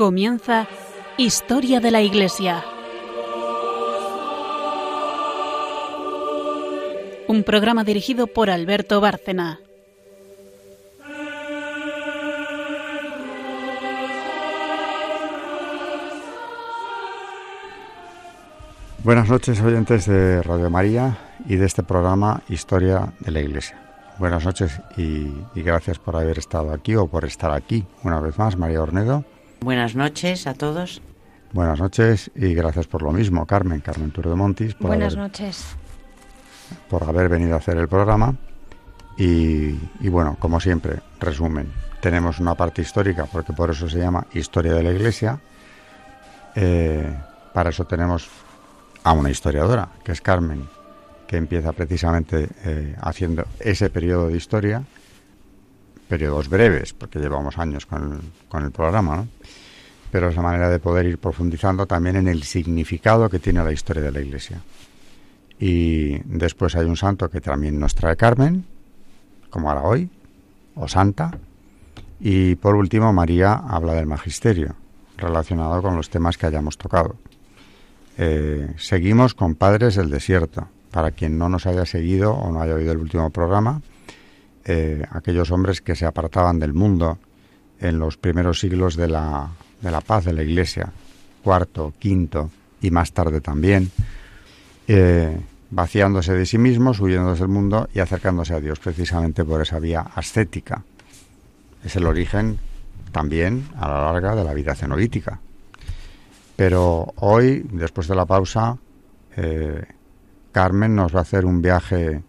Comienza Historia de la Iglesia. Un programa dirigido por Alberto Bárcena. Buenas noches oyentes de Radio María y de este programa Historia de la Iglesia. Buenas noches y, gracias por haber estado aquí o por estar aquí una vez más, María Ornedo. Buenas noches a todos. Buenas noches y gracias por lo mismo, Carmen, Carmen Tour de Montis. Buenas noches. Por haber venido a hacer el programa. Y, bueno, como siempre, resumen. Tenemos una parte histórica, porque por eso se llama Historia de la Iglesia. Eh, para eso tenemos a una historiadora, que es Carmen, que empieza precisamente eh, haciendo ese periodo de historia periodos breves, porque llevamos años con, con el programa, ¿no? pero es la manera de poder ir profundizando también en el significado que tiene la historia de la Iglesia. Y después hay un santo que también nos trae Carmen, como ahora hoy, o Santa. Y por último, María habla del magisterio, relacionado con los temas que hayamos tocado. Eh, seguimos con Padres del Desierto. Para quien no nos haya seguido o no haya oído el último programa, eh, aquellos hombres que se apartaban del mundo en los primeros siglos de la, de la paz de la Iglesia, cuarto, quinto y más tarde también, eh, vaciándose de sí mismos, huyendo del mundo y acercándose a Dios precisamente por esa vía ascética. Es el origen también a la larga de la vida cenolítica. Pero hoy, después de la pausa, eh, Carmen nos va a hacer un viaje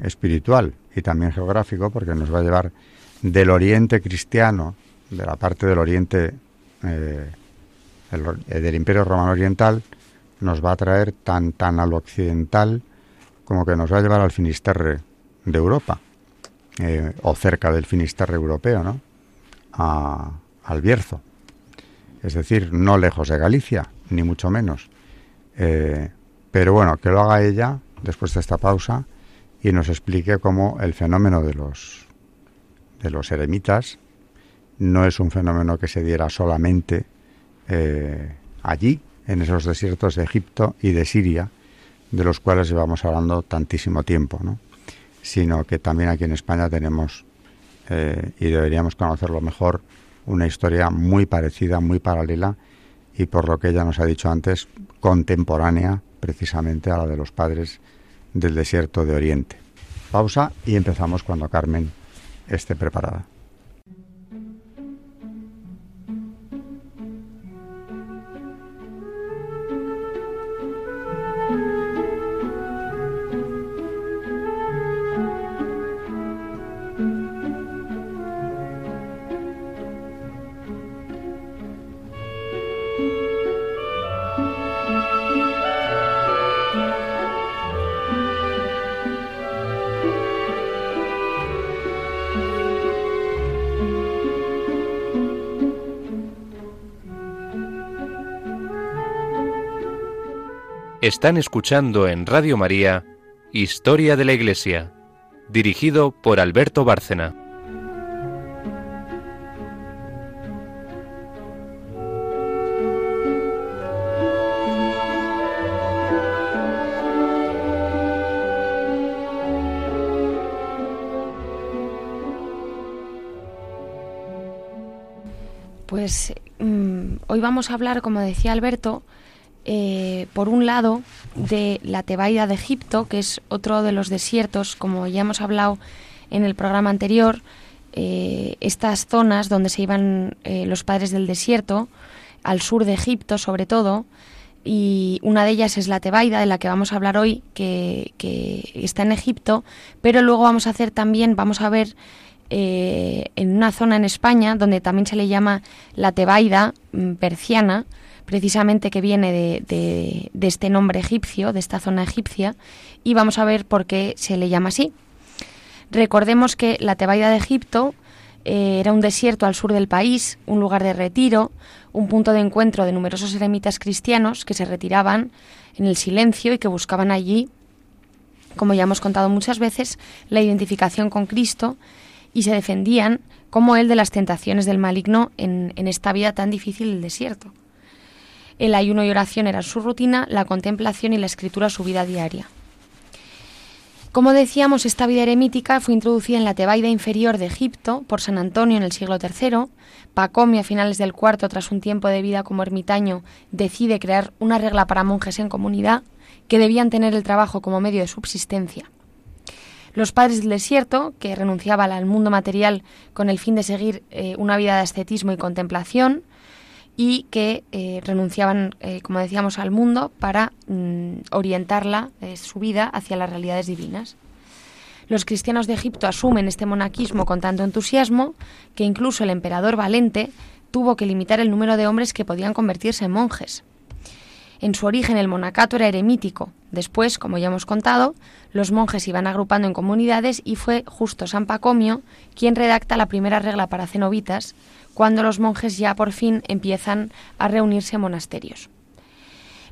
espiritual y también geográfico, porque nos va a llevar del oriente cristiano, de la parte del oriente eh, eh, del Imperio Romano Oriental, nos va a traer tan, tan al occidental como que nos va a llevar al Finisterre de Europa, eh, o cerca del Finisterre europeo, ¿no? al Bierzo. Es decir, no lejos de Galicia, ni mucho menos. pero bueno, que lo haga ella después de esta pausa y nos explique cómo el fenómeno de los, de los eremitas no es un fenómeno que se diera solamente eh, allí, en esos desiertos de Egipto y de Siria, de los cuales llevamos hablando tantísimo tiempo, ¿no? sino que también aquí en España tenemos, eh, y deberíamos conocerlo mejor, una historia muy parecida, muy paralela, y por lo que ella nos ha dicho antes, contemporánea precisamente a la de los padres del desierto de Oriente. Pausa y empezamos cuando Carmen esté preparada. Están escuchando en Radio María Historia de la Iglesia, dirigido por Alberto Bárcena. Pues mm, hoy vamos a hablar, como decía Alberto, eh, por un lado, de la Tebaida de Egipto, que es otro de los desiertos, como ya hemos hablado en el programa anterior, eh, estas zonas donde se iban eh, los padres del desierto, al sur de Egipto sobre todo, y una de ellas es la Tebaida, de la que vamos a hablar hoy, que, está en Egipto, pero luego vamos a hacer también, vamos a ver en una zona en España donde también se le llama la Tebaida mm, persiana, precisamente que viene de, este nombre egipcio, de esta zona egipcia, y vamos a ver por qué se le llama así. Recordemos que la Tebaida de Egipto eh, era un desierto al sur del país, un lugar de retiro, un punto de encuentro de numerosos eremitas cristianos que se retiraban en el silencio y que buscaban allí, como ya hemos contado muchas veces, la identificación con Cristo y se defendían como él de las tentaciones del maligno en, en esta vida tan difícil del desierto. El ayuno y oración eran su rutina, la contemplación y la escritura su vida diaria. Como decíamos, esta vida eremítica fue introducida en la Tebaida inferior de Egipto por San Antonio en el siglo III. Pacomio, a finales del cuarto, tras un tiempo de vida como ermitaño, decide crear una regla para monjes en comunidad que debían tener el trabajo como medio de subsistencia. Los padres del desierto, que renunciaban al mundo material con el fin de seguir eh, una vida de ascetismo y contemplación, y que eh, renunciaban, eh, como decíamos, al mundo para mm, orientarla, su vida, hacia las realidades divinas. Los cristianos de Egipto asumen este monaquismo con tanto entusiasmo que incluso el emperador Valente tuvo que limitar el número de hombres que podían convertirse en monjes. En su origen el monacato era eremítico. Después, como ya hemos contado, los monjes iban agrupando en comunidades y fue justo San Pacomio quien redacta la primera regla para cenobitas, cuando los monjes ya por fin empiezan a reunirse en monasterios.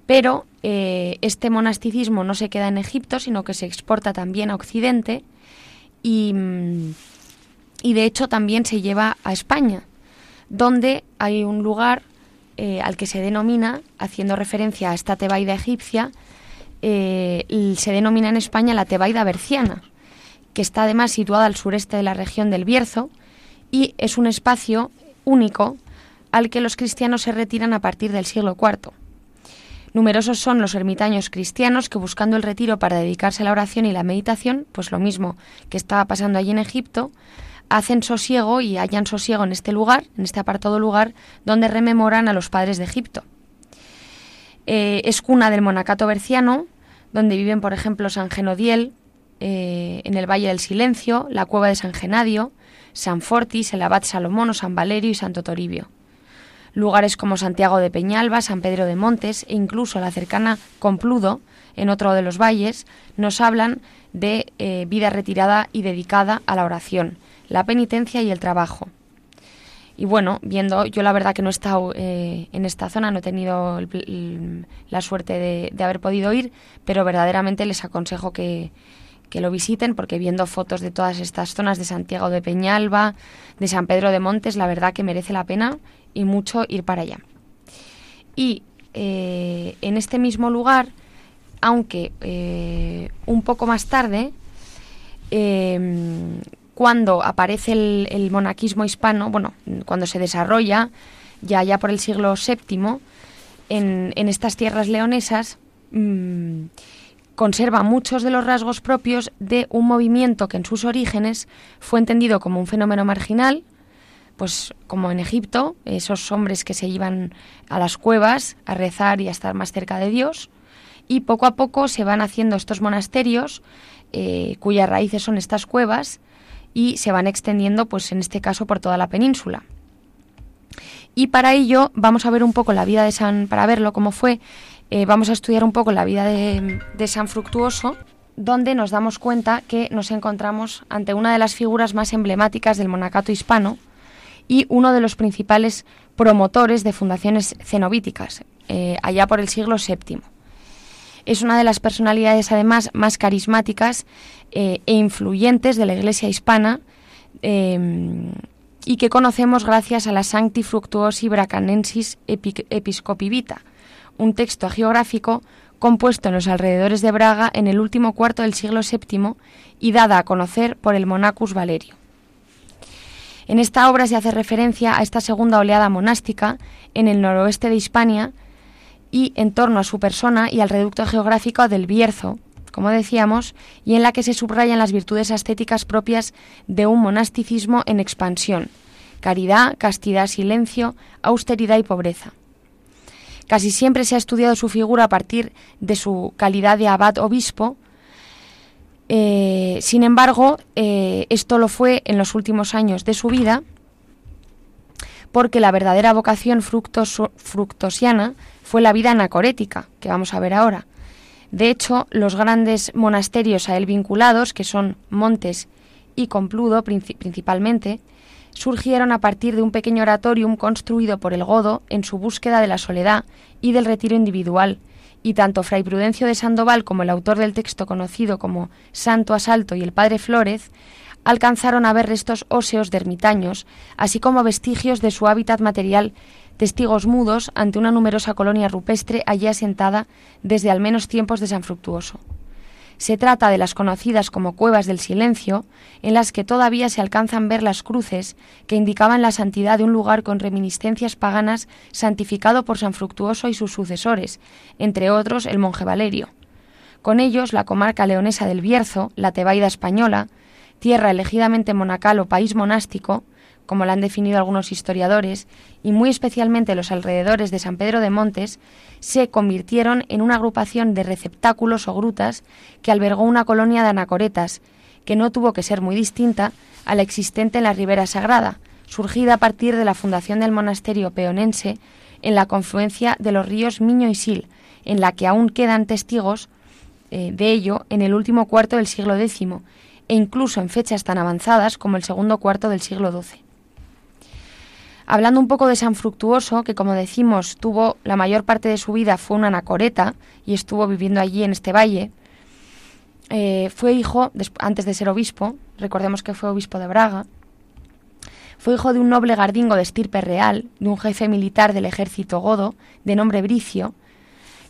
Pero eh, este monasticismo no se queda en Egipto, sino que se exporta también a Occidente y, mm, y de hecho también se lleva a España, donde hay un lugar eh, al que se denomina, haciendo referencia a esta tebaida egipcia, eh, se denomina en España la tebaida berciana, que está además situada al sureste de la región del Bierzo y es un espacio único al que los cristianos se retiran a partir del siglo IV. Numerosos son los ermitaños cristianos que buscando el retiro para dedicarse a la oración y la meditación, pues lo mismo que estaba pasando allí en Egipto, hacen sosiego y hallan sosiego en este lugar, en este apartado lugar, donde rememoran a los padres de Egipto. Eh, es cuna del monacato berciano, donde viven, por ejemplo, San Genodiel, eh, en el Valle del Silencio, la cueva de San Genadio, San Fortis, el abad Salomón San Valerio y Santo Toribio. Lugares como Santiago de Peñalba, San Pedro de Montes e incluso la cercana Compludo, en otro de los valles, nos hablan de eh, vida retirada y dedicada a la oración, la penitencia y el trabajo. Y bueno, viendo, yo la verdad que no he estado eh, en esta zona, no he tenido la suerte de, haber podido ir, pero verdaderamente les aconsejo que, que lo visiten porque viendo fotos de todas estas zonas de Santiago de Peñalba, de San Pedro de Montes, la verdad que merece la pena y mucho ir para allá. Y eh, en este mismo lugar, aunque eh, un poco más tarde, cuando aparece el, monaquismo hispano, bueno, cuando se desarrolla ya, ya por el siglo VII, en, estas tierras leonesas, mm, conserva muchos de los rasgos propios de un movimiento que en sus orígenes fue entendido como un fenómeno marginal, pues como en Egipto, esos hombres que se iban a las cuevas a rezar y a estar más cerca de Dios, y poco a poco se van haciendo estos monasterios eh, cuyas raíces son estas cuevas y se van extendiendo, pues en este caso, por toda la península. Y para ello vamos a ver un poco la vida de San, para verlo cómo fue, eh, vamos a estudiar un poco la vida de, San Fructuoso, donde nos damos cuenta que nos encontramos ante una de las figuras más emblemáticas del monacato hispano y uno de los principales promotores de fundaciones cenobíticas, eh, allá por el siglo VII. Es una de las personalidades además más carismáticas eh, e influyentes de la Iglesia hispana em, y que conocemos gracias a la Sancti Fructuosi Bracanensis Episcopi Vita, un texto geográfico compuesto en los alrededores de Braga en el último cuarto del siglo VII y dada a conocer por el Monacus Valerio. En esta obra se hace referencia a esta segunda oleada monástica en el noroeste de Hispania y en torno a su persona y al reducto geográfico del Bierzo, como decíamos, y en la que se subrayan las virtudes ascéticas propias de un monasticismo en expansión, caridad, castidad, silencio, austeridad y pobreza. Casi siempre se ha estudiado su figura a partir de su calidad de abad obispo, eh, sin embargo, eh, esto lo fue en los últimos años de su vida, porque la verdadera vocación fructosiana fue la vida anacorética, que vamos a ver ahora. De hecho, los grandes monasterios a él vinculados, que son Montes y Compludo principalmente, surgieron a partir de un pequeño oratorium construido por el Godo en su búsqueda de la soledad y del retiro individual, y tanto Fray Prudencio de Sandoval como el autor del texto conocido como Santo Asalto y el Padre Flórez alcanzaron a ver restos óseos de ermitaños, así como vestigios de su hábitat material, testigos mudos ante una numerosa colonia rupestre allí asentada desde al menos tiempos de San Fructuoso. Se trata de las conocidas como cuevas del silencio, en las que todavía se alcanzan ver las cruces que indicaban la santidad de un lugar con reminiscencias paganas santificado por San Fructuoso y sus sucesores, entre otros el monje Valerio. Con ellos, la comarca leonesa del Bierzo, la Tebaida española, tierra elegidamente monacal o país monástico, como la han definido algunos historiadores, y muy especialmente los alrededores de San Pedro de Montes, se convirtieron en una agrupación de receptáculos o grutas que albergó una colonia de anacoretas, que no tuvo que ser muy distinta a la existente en la Ribera Sagrada, surgida a partir de la fundación del monasterio peonense en la confluencia de los ríos Miño y Sil, en la que aún quedan testigos eh, de ello en el último cuarto del siglo X e incluso en fechas tan avanzadas como el segundo cuarto del siglo XII. Hablando un poco de San Fructuoso, que como decimos tuvo la mayor parte de su vida fue una anacoreta y estuvo viviendo allí en este valle, eh, fue hijo, antes de ser obispo, recordemos que fue obispo de Braga, fue hijo de un noble gardingo de estirpe real, de un jefe militar del ejército godo, de nombre Bricio,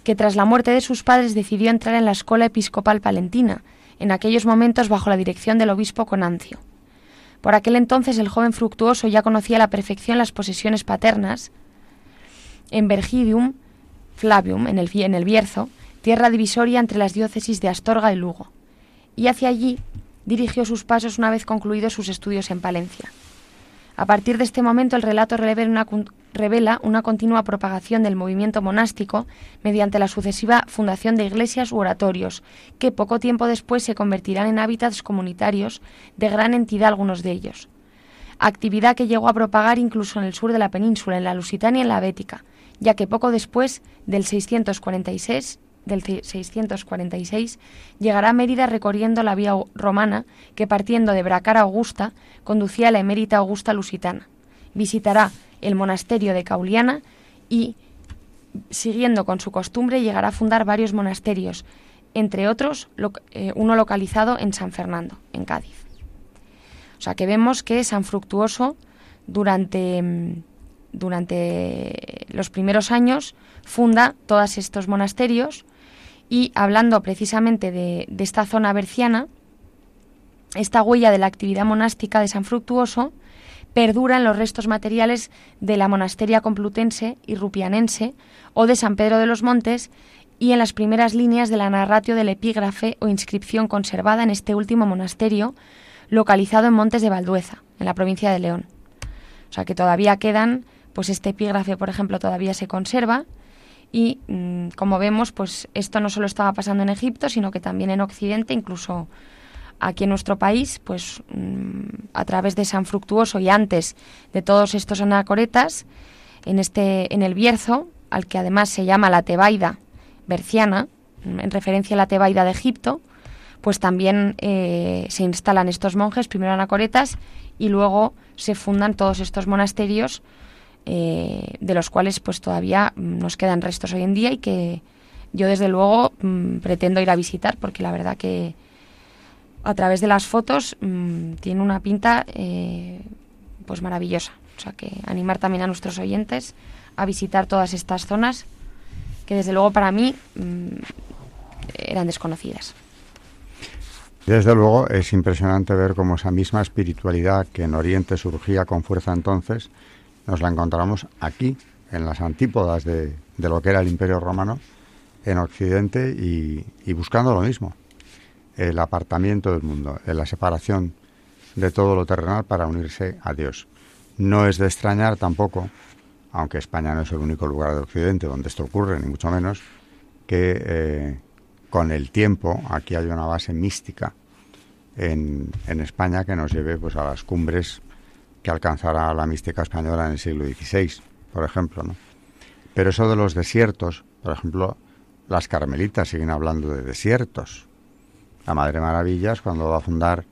que tras la muerte de sus padres decidió entrar en la escuela episcopal palentina, en aquellos momentos bajo la dirección del obispo Conancio. Por aquel entonces el joven fructuoso ya conocía a la perfección las posesiones paternas en Vergidium Flavium, en el, en el Bierzo, tierra divisoria entre las diócesis de Astorga y Lugo, y hacia allí dirigió sus pasos una vez concluidos sus estudios en Palencia. A partir de este momento el relato revela una, continua propagación del movimiento monástico mediante la sucesiva fundación de iglesias u oratorios, que poco tiempo después se convertirán en hábitats comunitarios de gran entidad algunos de ellos. Actividad que llegó a propagar incluso en el sur de la península, en la Lusitania y en la Bética, ya que poco después del 646 del 646, llegará a Mérida recorriendo la vía romana que partiendo de Bracara Augusta conducía a la emérita Augusta Lusitana. Visitará el monasterio de Cauliana y, siguiendo con su costumbre, llegará a fundar varios monasterios, entre otros eh, uno localizado en San Fernando, en Cádiz. O sea que vemos que San Fructuoso durante, mm, durante los primeros años funda todos estos monasterios y hablando precisamente de, esta zona berciana, esta huella de la actividad monástica de San Fructuoso perdura en los restos materiales de la monasteria complutense y rupianense o de San Pedro de los Montes y en las primeras líneas de la narratio del epígrafe o inscripción conservada en este último monasterio, localizado en Montes de Valdueza, en la provincia de León. O sea que todavía quedan, pues este epígrafe, por ejemplo, todavía se conserva y mm, como vemos, pues esto no solo estaba pasando en Egipto, sino que también en Occidente, incluso aquí en nuestro país, pues mm, a través de San Fructuoso y antes de todos estos anacoretas, en este en el Bierzo, al que además se llama la Tebaida berciana, mm, en referencia a la Tebaida de Egipto, pues también eh, se instalan estos monjes, primero anacoretas, y luego se fundan todos estos monasterios eh, de los cuales pues todavía nos quedan restos hoy en día y que yo desde luego mm, pretendo ir a visitar porque la verdad que a través de las fotos mm, tiene una pinta eh, pues maravillosa. O sea que animar también a nuestros oyentes a visitar todas estas zonas que desde luego para mí mm, eran desconocidas. Desde luego es impresionante ver cómo esa misma espiritualidad que en Oriente surgía con fuerza entonces, nos la encontramos aquí, en las antípodas de, lo que era el Imperio Romano, en Occidente y, buscando lo mismo, el apartamiento del mundo, la separación de todo lo terrenal para unirse a Dios. No es de extrañar tampoco, aunque España no es el único lugar de Occidente donde esto ocurre, ni mucho menos, que eh, con el tiempo aquí hay una base mística en, en España que nos lleve pues, a las cumbres que alcanzará la mística española en el siglo XVI, por ejemplo. ¿no? Pero eso de los desiertos, por ejemplo, las carmelitas siguen hablando de desiertos. La Madre Maravillas, cuando va a fundar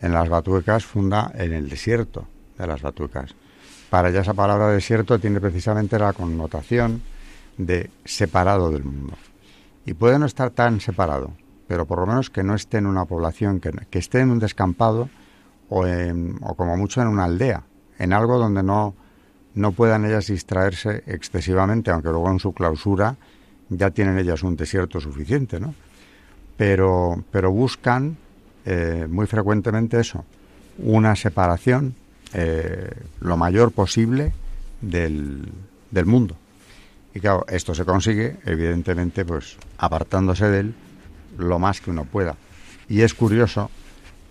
en las Batuecas, funda en el desierto de las Batuecas. Para ella esa palabra desierto tiene precisamente la connotación de separado del mundo. Y puede no estar tan separado, pero por lo menos que no esté en una población, que, que esté en un descampado o, o como mucho en una aldea, en algo donde no, no puedan ellas distraerse excesivamente, aunque luego en su clausura ya tienen ellas un desierto suficiente, ¿no? Pero, pero buscan eh, muy frecuentemente eso, una separación eh, lo mayor posible del, del mundo. Y claro, esto se consigue, evidentemente, pues apartándose de él lo más que uno pueda. Y es curioso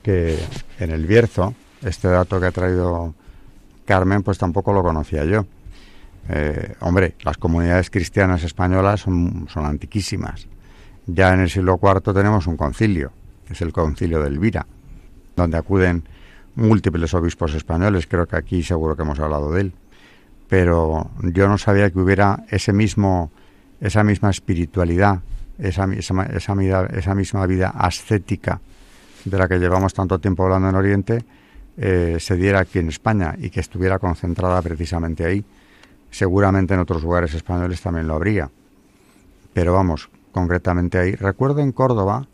que en el Bierzo, este dato que ha traído Carmen, pues tampoco lo conocía yo. Eh, hombre, las comunidades cristianas españolas son, son antiquísimas. Ya en el siglo IV tenemos un concilio, que es el concilio de Elvira, donde acuden múltiples obispos españoles, creo que aquí seguro que hemos hablado de él. Pero yo no sabía que hubiera ese mismo, esa misma espiritualidad, esa, esa, esa, esa misma vida ascética de la que llevamos tanto tiempo hablando en Oriente, eh, se diera aquí en España y que estuviera concentrada precisamente ahí. Seguramente en otros lugares españoles también lo habría. Pero vamos, concretamente ahí. Recuerdo en Córdoba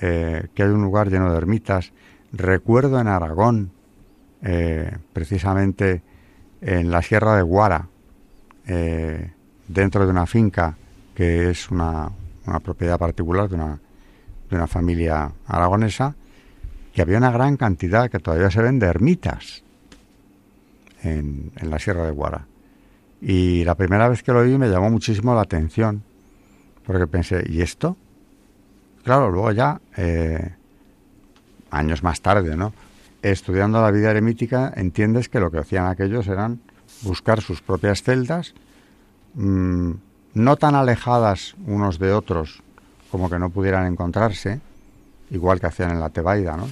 eh, que hay un lugar lleno de ermitas. Recuerdo en Aragón, eh, precisamente en la Sierra de Guara, dentro de una finca que es una, una propiedad particular de una, de una familia aragonesa, que había una gran cantidad que todavía se ven de ermitas en, la Sierra de Guara. Y la primera vez que lo vi me llamó muchísimo la atención, porque pensé, ¿y esto? Claro, luego ya, eh, años más tarde, ¿no? Estudiando la vida eremítica, entiendes que lo que hacían aquellos eran buscar sus propias celdas, mm, no tan alejadas unos de otros como que no pudieran encontrarse, igual que hacían en la Tebaida, ¿no?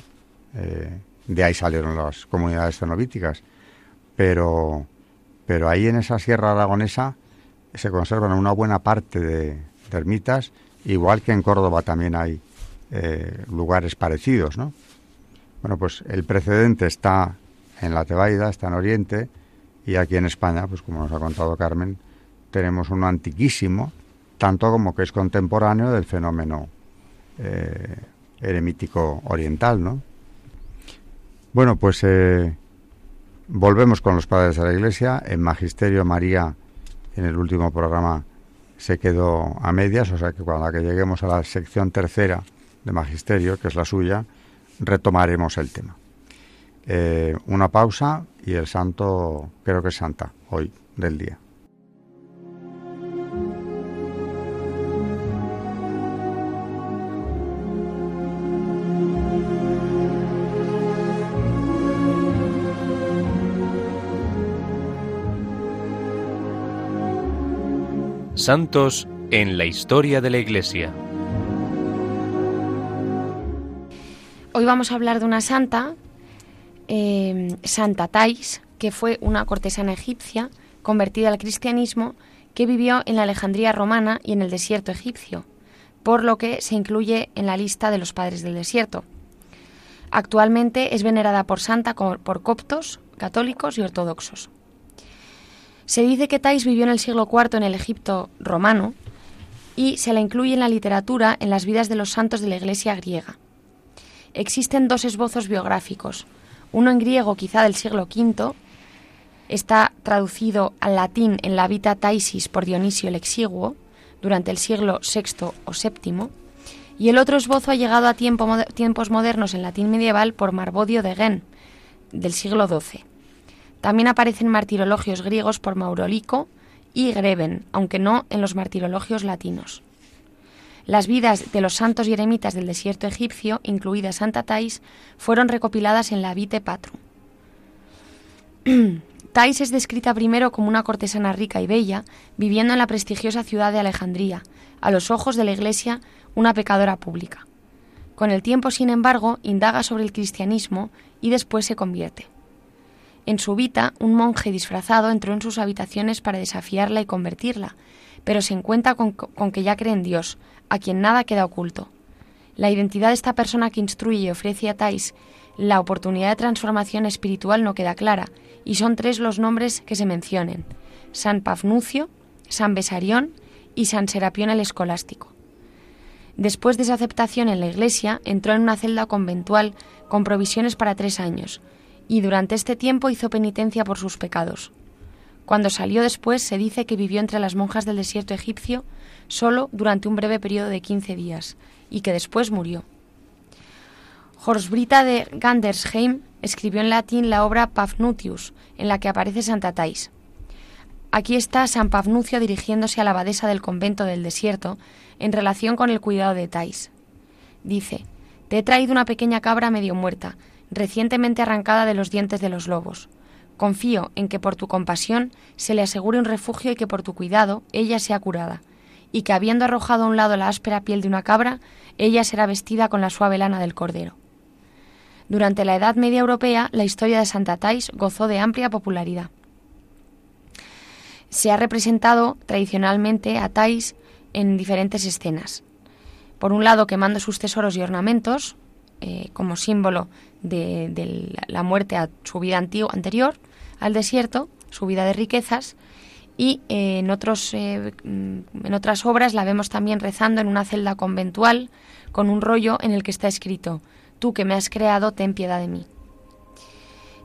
Eh, de ahí salieron las comunidades cenobíticas. Pero, pero ahí en esa sierra aragonesa se conservan una buena parte de, ermitas, igual que en Córdoba también hay eh, lugares parecidos, ¿no? Bueno, pues el precedente está en la Tebaida, está en Oriente, y aquí en España, pues como nos ha contado Carmen, tenemos uno antiquísimo, tanto como que es contemporáneo del fenómeno eh, eremítico oriental, ¿no? Bueno, pues eh, volvemos con los padres de la Iglesia. En Magisterio María, en el último programa, se quedó a medias, o sea que cuando que lleguemos a la sección tercera de Magisterio, que es la suya, retomaremos el tema. Eh, una pausa y el santo, creo que es santa, hoy del día. Santos en la historia de la Iglesia. Hoy vamos a hablar de una santa, eh, Santa Thais, que fue una cortesana egipcia convertida al cristianismo que vivió en la Alejandría romana y en el desierto egipcio, por lo que se incluye en la lista de los padres del desierto. Actualmente es venerada por santa por coptos, católicos y ortodoxos. Se dice que Thais vivió en el siglo IV en el Egipto romano y se la incluye en la literatura en las vidas de los santos de la Iglesia griega. Existen dos esbozos biográficos, uno en griego quizá del siglo V, está traducido al latín en la Vita Thaisis por Dionisio el Exiguo durante el siglo VI o VII, y el otro esbozo ha llegado a tiempos modernos en latín medieval por Marbodio de Gen, del siglo XII. También aparecen martirologios griegos por Maurolico y Greben, aunque no en los martirologios latinos. Las vidas de los santos y eremitas del desierto egipcio, incluida Santa Thais, fueron recopiladas en la Vite Patrum. Thais es descrita primero como una cortesana rica y bella, viviendo en la prestigiosa ciudad de Alejandría, a los ojos de la Iglesia una pecadora pública. Con el tiempo, sin embargo, indaga sobre el cristianismo y después se convierte. En su vita, un monje disfrazado entró en sus habitaciones para desafiarla y convertirla, pero se encuentra con, que ya cree en Dios, a quien nada queda oculto. La identidad de esta persona que instruye y ofrece a Tais la oportunidad de transformación espiritual no queda clara, y son tres los nombres que se mencionen: San Pafnucio, San Besarión y San Serapión el Escolástico. Después de esa aceptación en la iglesia, entró en una celda conventual con provisiones para tres años, y durante este tiempo hizo penitencia por sus pecados. Cuando salió después se dice que vivió entre las monjas del desierto egipcio solo durante un breve periodo de 15 días y que después murió. Horsbrita de Gandersheim escribió en latín la obra Pafnutius, en la que aparece Santa Thais. Aquí está San Pafnucio dirigiéndose a la abadesa del convento del desierto en relación con el cuidado de Thais. Dice, Te he traído una pequeña cabra medio muerta, recientemente arrancada de los dientes de los lobos. Confío en que por tu compasión se le asegure un refugio y que por tu cuidado ella sea curada, y que habiendo arrojado a un lado la áspera piel de una cabra, ella será vestida con la suave lana del cordero. Durante la Edad Media Europea, la historia de Santa Thais gozó de amplia popularidad. Se ha representado tradicionalmente a Thais en diferentes escenas. Por un lado, quemando sus tesoros y ornamentos, eh, como símbolo de, la muerte a su vida anterior, al desierto, su vida de riquezas, y eh, en, otros, eh, en otras obras la vemos también rezando en una celda conventual con un rollo en el que está escrito, Tú que me has creado, ten piedad de mí.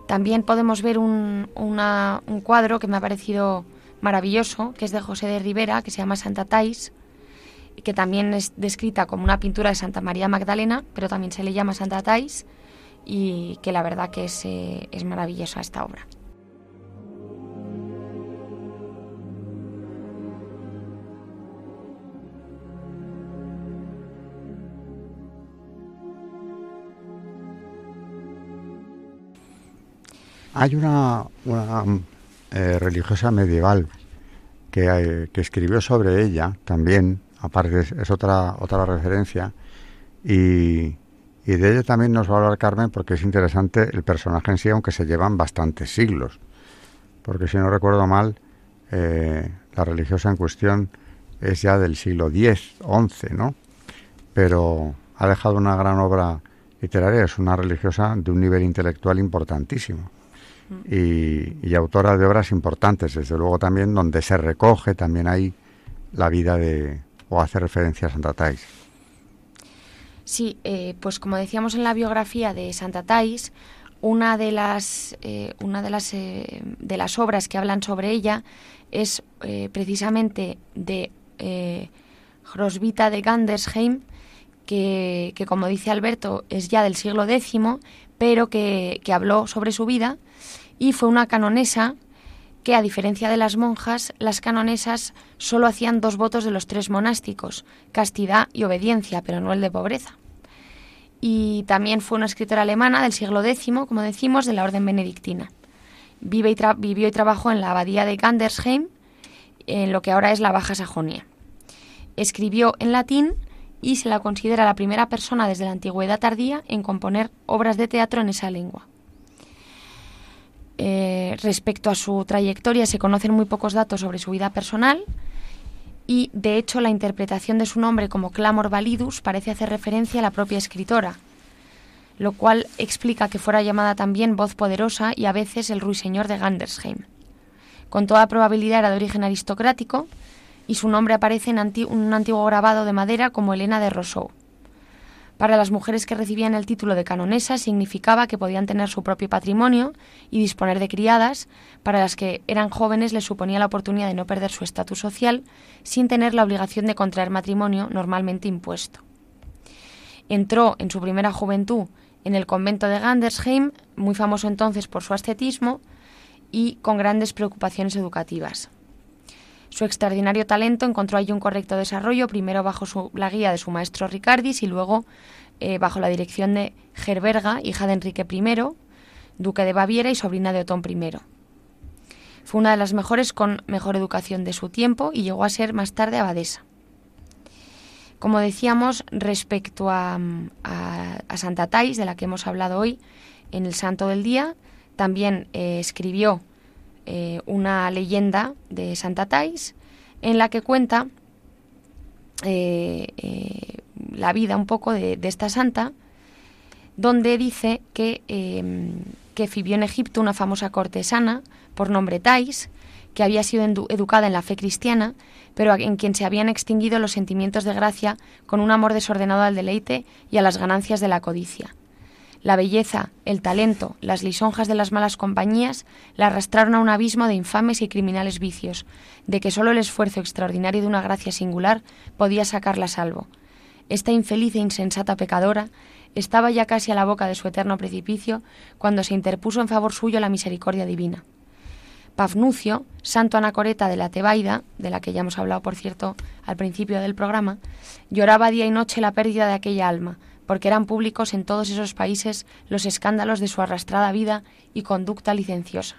También podemos ver un, un cuadro que me ha parecido maravilloso, que es de José de Rivera, que se llama Santa Tais, que también es descrita como una pintura de Santa María Magdalena, pero también se le llama Santa Tais, y que la verdad que es, eh, es maravillosa esta obra. Hay una, una eh, religiosa medieval que, eh, que, escribió sobre ella también, aparte es, otra, otra referencia, y, y, de ella también nos va a hablar Carmen porque es interesante el personaje en sí, aunque se llevan bastantes siglos, porque si no recuerdo mal, eh, la religiosa en cuestión es ya del siglo X, XI, ¿no? Pero ha dejado una gran obra literaria, es una religiosa de un nivel intelectual importantísimo. Y, autora de obras importantes, desde luego también donde se recoge también ahí la vida de o hace referencia a Santa Thais. Sí, eh, pues como decíamos en la biografía de Santa Thais, una de las eh, una de las eh, de las obras que hablan sobre ella es precisamente de Grosvita de Gandersheim, que, que, como dice Alberto es ya del siglo X, pero que, que habló sobre su vida y fue una canonesa que, a diferencia de las monjas, las canonesas solo hacían dos votos de los tres monásticos, castidad y obediencia, pero no el de pobreza. Y también fue una escritora alemana del siglo X, como decimos, de la orden benedictina. Vive y vivió y trabajó en la abadía de Gandersheim, en lo que ahora es la Baja Sajonia. Escribió en latín y se la considera la primera persona desde la antigüedad tardía en componer obras de teatro en esa lengua. Eh, respecto a su trayectoria se conocen muy pocos datos sobre su vida personal y, de hecho, la interpretación de su nombre como Clamor Validus parece hacer referencia a la propia escritora, lo cual explica que fuera llamada también voz poderosa y a veces el ruiseñor de Gandersheim. Con toda probabilidad era de origen aristocrático y su nombre aparece en un antiguo grabado de madera como Elena de Rousseau. Para las mujeres que recibían el título de canonesa significaba que podían tener su propio patrimonio y disponer de criadas, para las que eran jóvenes les suponía la oportunidad de no perder su estatus social sin tener la obligación de contraer matrimonio normalmente impuesto. Entró en su primera juventud en el convento de Gandersheim, muy famoso entonces por su ascetismo y con grandes preocupaciones educativas. Su extraordinario talento encontró allí un correcto desarrollo, primero bajo la guía de su maestro Ricardis y luego eh, bajo la dirección de Gerberga, hija de Enrique I, duque de Baviera y sobrina de Otón I. Fue una de las mejores con mejor educación de su tiempo y llegó a ser más tarde abadesa. Como decíamos, respecto a, Santa Thais, de la que hemos hablado hoy en el Santo del Día, también eh, escribió eh, una leyenda de Santa Thais en la que cuenta eh, eh, la vida un poco de, esta santa, donde dice que, que vivió en Egipto una famosa cortesana por nombre Thais, que había sido educada en la fe cristiana, pero en quien se habían extinguido los sentimientos de gracia con un amor desordenado al deleite y a las ganancias de la codicia. La belleza, el talento, las lisonjas de las malas compañías la arrastraron a un abismo de infames y criminales vicios, de que sólo el esfuerzo extraordinario de una gracia singular podía sacarla a salvo. Esta infeliz e insensata pecadora estaba ya casi a la boca de su eterno precipicio cuando se interpuso en favor suyo la misericordia divina. Pafnucio, santo anacoreta de la Tebaida, de la que ya hemos hablado, por cierto, al principio del programa, lloraba día y noche la pérdida de aquella alma, porque eran públicos en todos esos países los escándalos de su arrastrada vida y conducta licenciosa.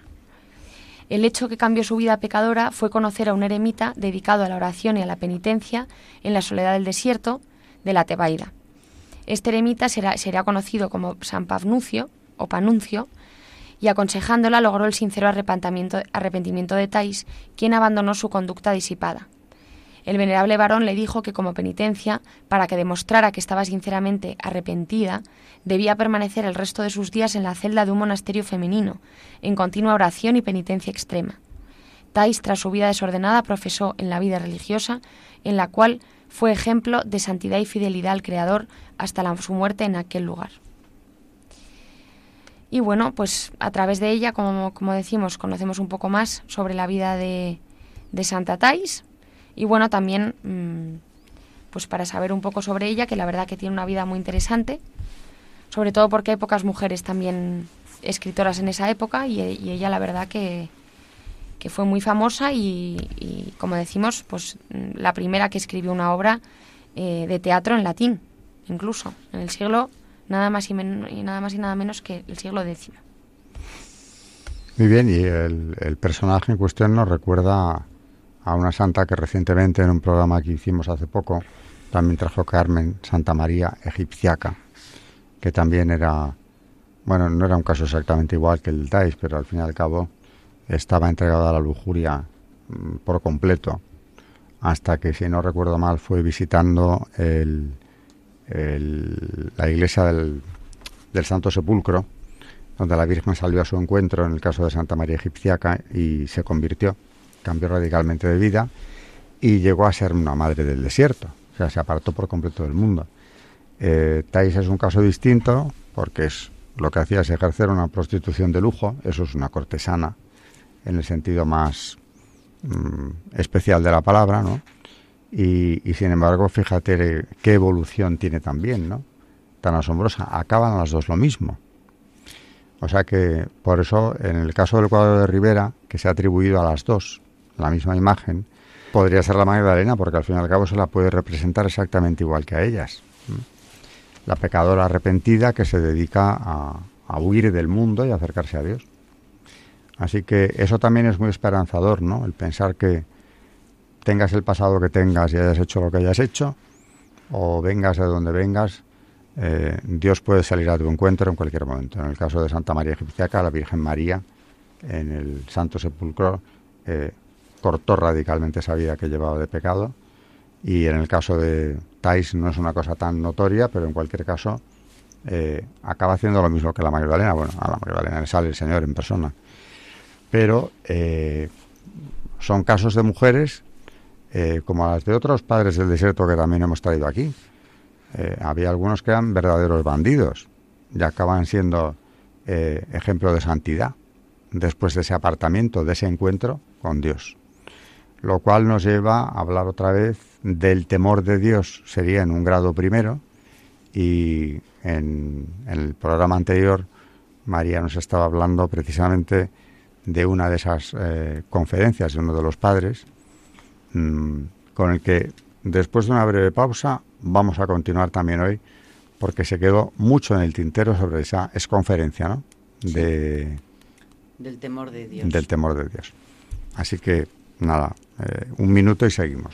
El hecho que cambió su vida pecadora fue conocer a un eremita dedicado a la oración y a la penitencia en la soledad del desierto de la Tebaida. Este eremita será, conocido como San Pafnucio o Panuncio, y aconsejándola logró el sincero arrepentimiento, arrepentimiento de Tais, quien abandonó su conducta disipada. El venerable varón le dijo que como penitencia, para que demostrara que estaba sinceramente arrepentida, debía permanecer el resto de sus días en la celda de un monasterio femenino, en continua oración y penitencia extrema. Tais, tras su vida desordenada, profesó en la vida religiosa, en la cual fue ejemplo de santidad y fidelidad al Creador hasta su muerte en aquel lugar. Y bueno, pues a través de ella, como, como decimos, conocemos un poco más sobre la vida de, de Santa Tais, y bueno, también mm, pues para saber un poco sobre ella, que la verdad que tiene una vida muy interesante, sobre todo porque hay pocas mujeres también escritoras en esa época y, ella la verdad que, que fue muy famosa y, como decimos, pues mm, la primera que escribió una obra eh, de teatro en latín, incluso, en el siglo nada más y, nada más y nada menos que el siglo X. Muy bien, y el, el personaje en cuestión nos recuerda a una santa que recientemente en un programa que hicimos hace poco también trajo Carmen Santa María Egipciaca, que también era, bueno, no era un caso exactamente igual que el Tais, pero al fin y al cabo estaba entregada a la lujuria mm, por completo, hasta que, si no recuerdo mal, fue visitando el, la iglesia del, del Santo Sepulcro, donde la Virgen salió a su encuentro en el caso de Santa María Egipciaca y se convirtió cambió radicalmente de vida y llegó a ser una madre del desierto, o sea, se apartó por completo del mundo. Eh, Thais es un caso distinto porque es lo que hacía es ejercer una prostitución de lujo, eso es una cortesana en el sentido más mm, especial de la palabra, ¿no? Y, y, sin embargo, fíjate qué evolución tiene también, ¿no? Tan asombrosa. Acaban las dos lo mismo. O sea que, por eso, en el caso del cuadro de Rivera, que se ha atribuido a las dos, la misma imagen, podría ser la Magdalena, porque al fin y al cabo se la puede representar exactamente igual que a ellas. La pecadora arrepentida que se dedica a, huir del mundo y acercarse a Dios. Así que eso también es muy esperanzador, ¿no? El pensar que tengas el pasado que tengas y hayas hecho lo que hayas hecho, o vengas de donde vengas, eh, Dios puede salir a tu encuentro en cualquier momento. En el caso de Santa María Egipciaca, la Virgen María, en el Santo Sepulcro, eh, cortó radicalmente esa vida que llevaba de pecado. Y en el caso de Tais no es una cosa tan notoria, pero en cualquier caso eh, acaba haciendo lo mismo que la Magdalena. Bueno, a la Magdalena le sale el Señor en persona. Pero eh, son casos de mujeres eh, como las de otros padres del desierto que también hemos traído aquí. había algunos que eran verdaderos bandidos y acaban siendo ejemplo de santidad después de ese apartamiento, de ese encuentro con Dios lo cual nos lleva a hablar otra vez del temor de Dios, sería en un grado primero, y en, el programa anterior María nos estaba hablando precisamente de una de esas eh, conferencias de uno de los padres, mm, con el que después de una breve pausa vamos a continuar también hoy, porque se quedó mucho en el tintero sobre esa exconferencia, ¿no? De, del temor de Dios. Del temor de Dios. Así que nada, eh, un minuto y seguimos.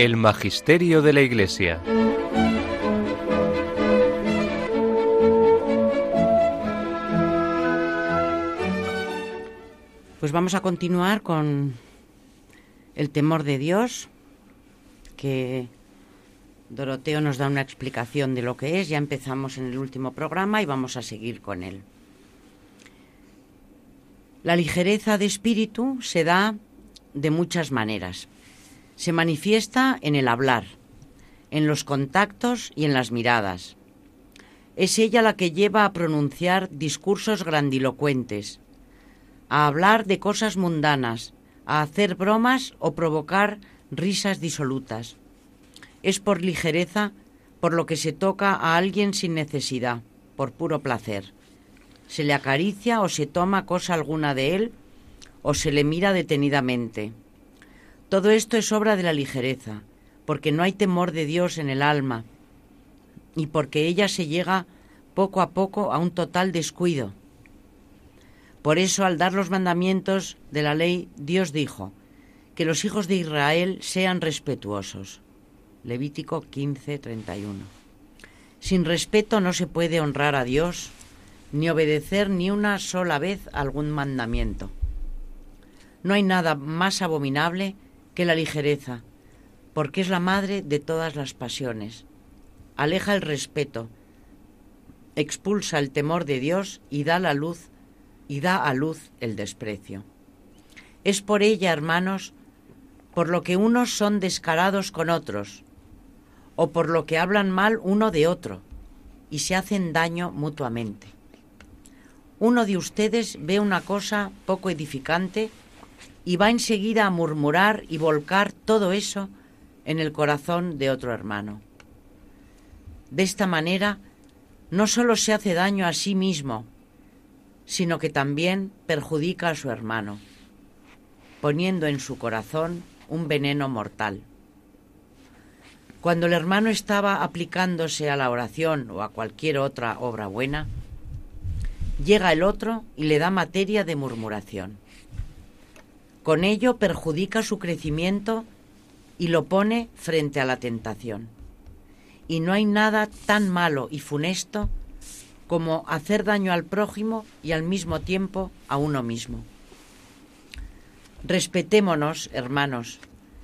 El Magisterio de la Iglesia. Pues vamos a continuar con el temor de Dios, que Doroteo nos da una explicación de lo que es. Ya empezamos en el último programa y vamos a seguir con él. La ligereza de espíritu se da de muchas maneras se manifiesta en el hablar, en los contactos y en las miradas. Es ella la que lleva a pronunciar discursos grandilocuentes, a hablar de cosas mundanas, a hacer bromas o provocar risas disolutas. Es por ligereza por lo que se toca a alguien sin necesidad, por puro placer. Se le acaricia o se toma cosa alguna de él o se le mira detenidamente. Todo esto es obra de la ligereza, porque no hay temor de Dios en el alma y porque ella se llega poco a poco a un total descuido. Por eso, al dar los mandamientos de la ley, Dios dijo, que los hijos de Israel sean respetuosos. Levítico 15, 31. Sin respeto no se puede honrar a Dios, ni obedecer ni una sola vez algún mandamiento. No hay nada más abominable que la ligereza, porque es la madre de todas las pasiones. Aleja el respeto, expulsa el temor de Dios y da la luz y da a luz el desprecio. Es por ella, hermanos, por lo que unos son descarados con otros, o por lo que hablan mal uno de otro, y se hacen daño mutuamente. Uno de ustedes ve una cosa poco edificante y va enseguida a murmurar y volcar todo eso en el corazón de otro hermano. De esta manera, no solo se hace daño a sí mismo, sino que también perjudica a su hermano, poniendo en su corazón un veneno mortal. Cuando el hermano estaba aplicándose a la oración o a cualquier otra obra buena, llega el otro y le da materia de murmuración. Con ello perjudica su crecimiento y lo pone frente a la tentación. Y no hay nada tan malo y funesto como hacer daño al prójimo y al mismo tiempo a uno mismo. Respetémonos, hermanos,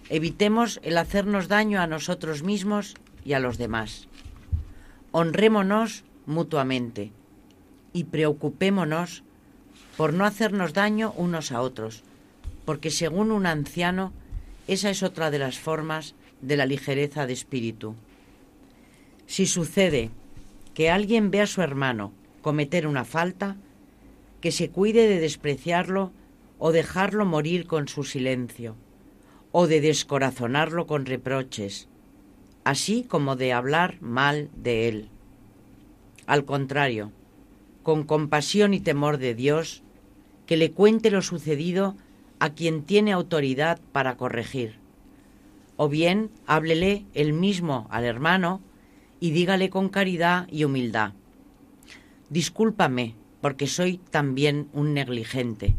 evitemos el hacernos daño a nosotros mismos y a los demás. Honrémonos mutuamente y preocupémonos por no hacernos daño unos a otros, porque según un anciano, esa es otra de las formas de la ligereza de espíritu. Si sucede que alguien ve a su hermano cometer una falta, que se cuide de despreciarlo o dejarlo morir con su silencio, o de descorazonarlo con reproches, así como de hablar mal de él. Al contrario, con compasión y temor de Dios, que le cuente lo sucedido a quien tiene autoridad para corregir. O bien háblele él mismo al hermano y dígale con caridad y humildad. Discúlpame, porque soy también un negligente,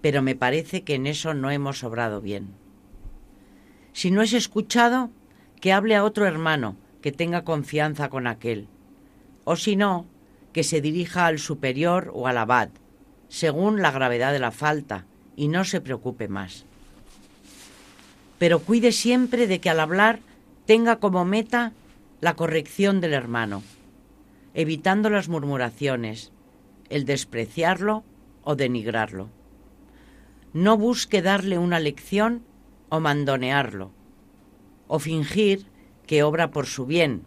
pero me parece que en eso no hemos obrado bien. Si no es escuchado, que hable a otro hermano que tenga confianza con aquel, o si no, que se dirija al superior o al abad, según la gravedad de la falta, y no se preocupe más. Pero cuide siempre de que al hablar tenga como meta la corrección del hermano, evitando las murmuraciones, el despreciarlo o denigrarlo. No busque darle una lección o mandonearlo, o fingir que obra por su bien,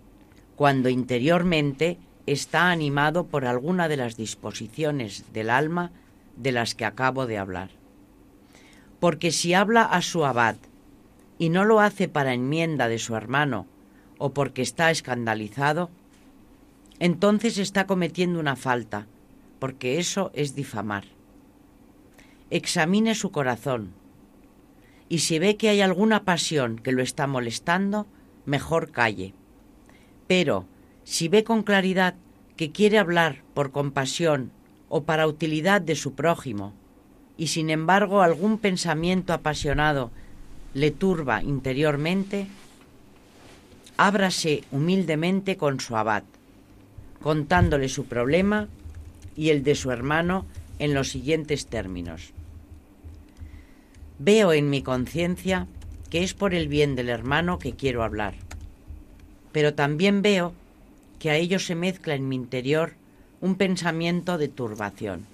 cuando interiormente está animado por alguna de las disposiciones del alma de las que acabo de hablar. Porque si habla a su abad y no lo hace para enmienda de su hermano o porque está escandalizado, entonces está cometiendo una falta, porque eso es difamar. Examine su corazón y si ve que hay alguna pasión que lo está molestando, mejor calle. Pero si ve con claridad que quiere hablar por compasión o para utilidad de su prójimo, y sin embargo algún pensamiento apasionado le turba interiormente, ábrase humildemente con su abad, contándole su problema y el de su hermano en los siguientes términos. Veo en mi conciencia que es por el bien del hermano que quiero hablar, pero también veo que a ello se mezcla en mi interior un pensamiento de turbación.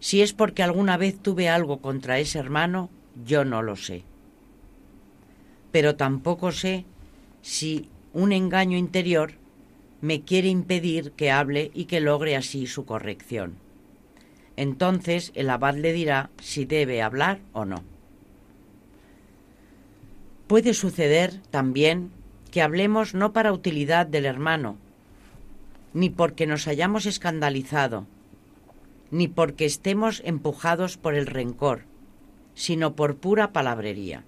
Si es porque alguna vez tuve algo contra ese hermano, yo no lo sé. Pero tampoco sé si un engaño interior me quiere impedir que hable y que logre así su corrección. Entonces el abad le dirá si debe hablar o no. Puede suceder también que hablemos no para utilidad del hermano, ni porque nos hayamos escandalizado, ni porque estemos empujados por el rencor, sino por pura palabrería.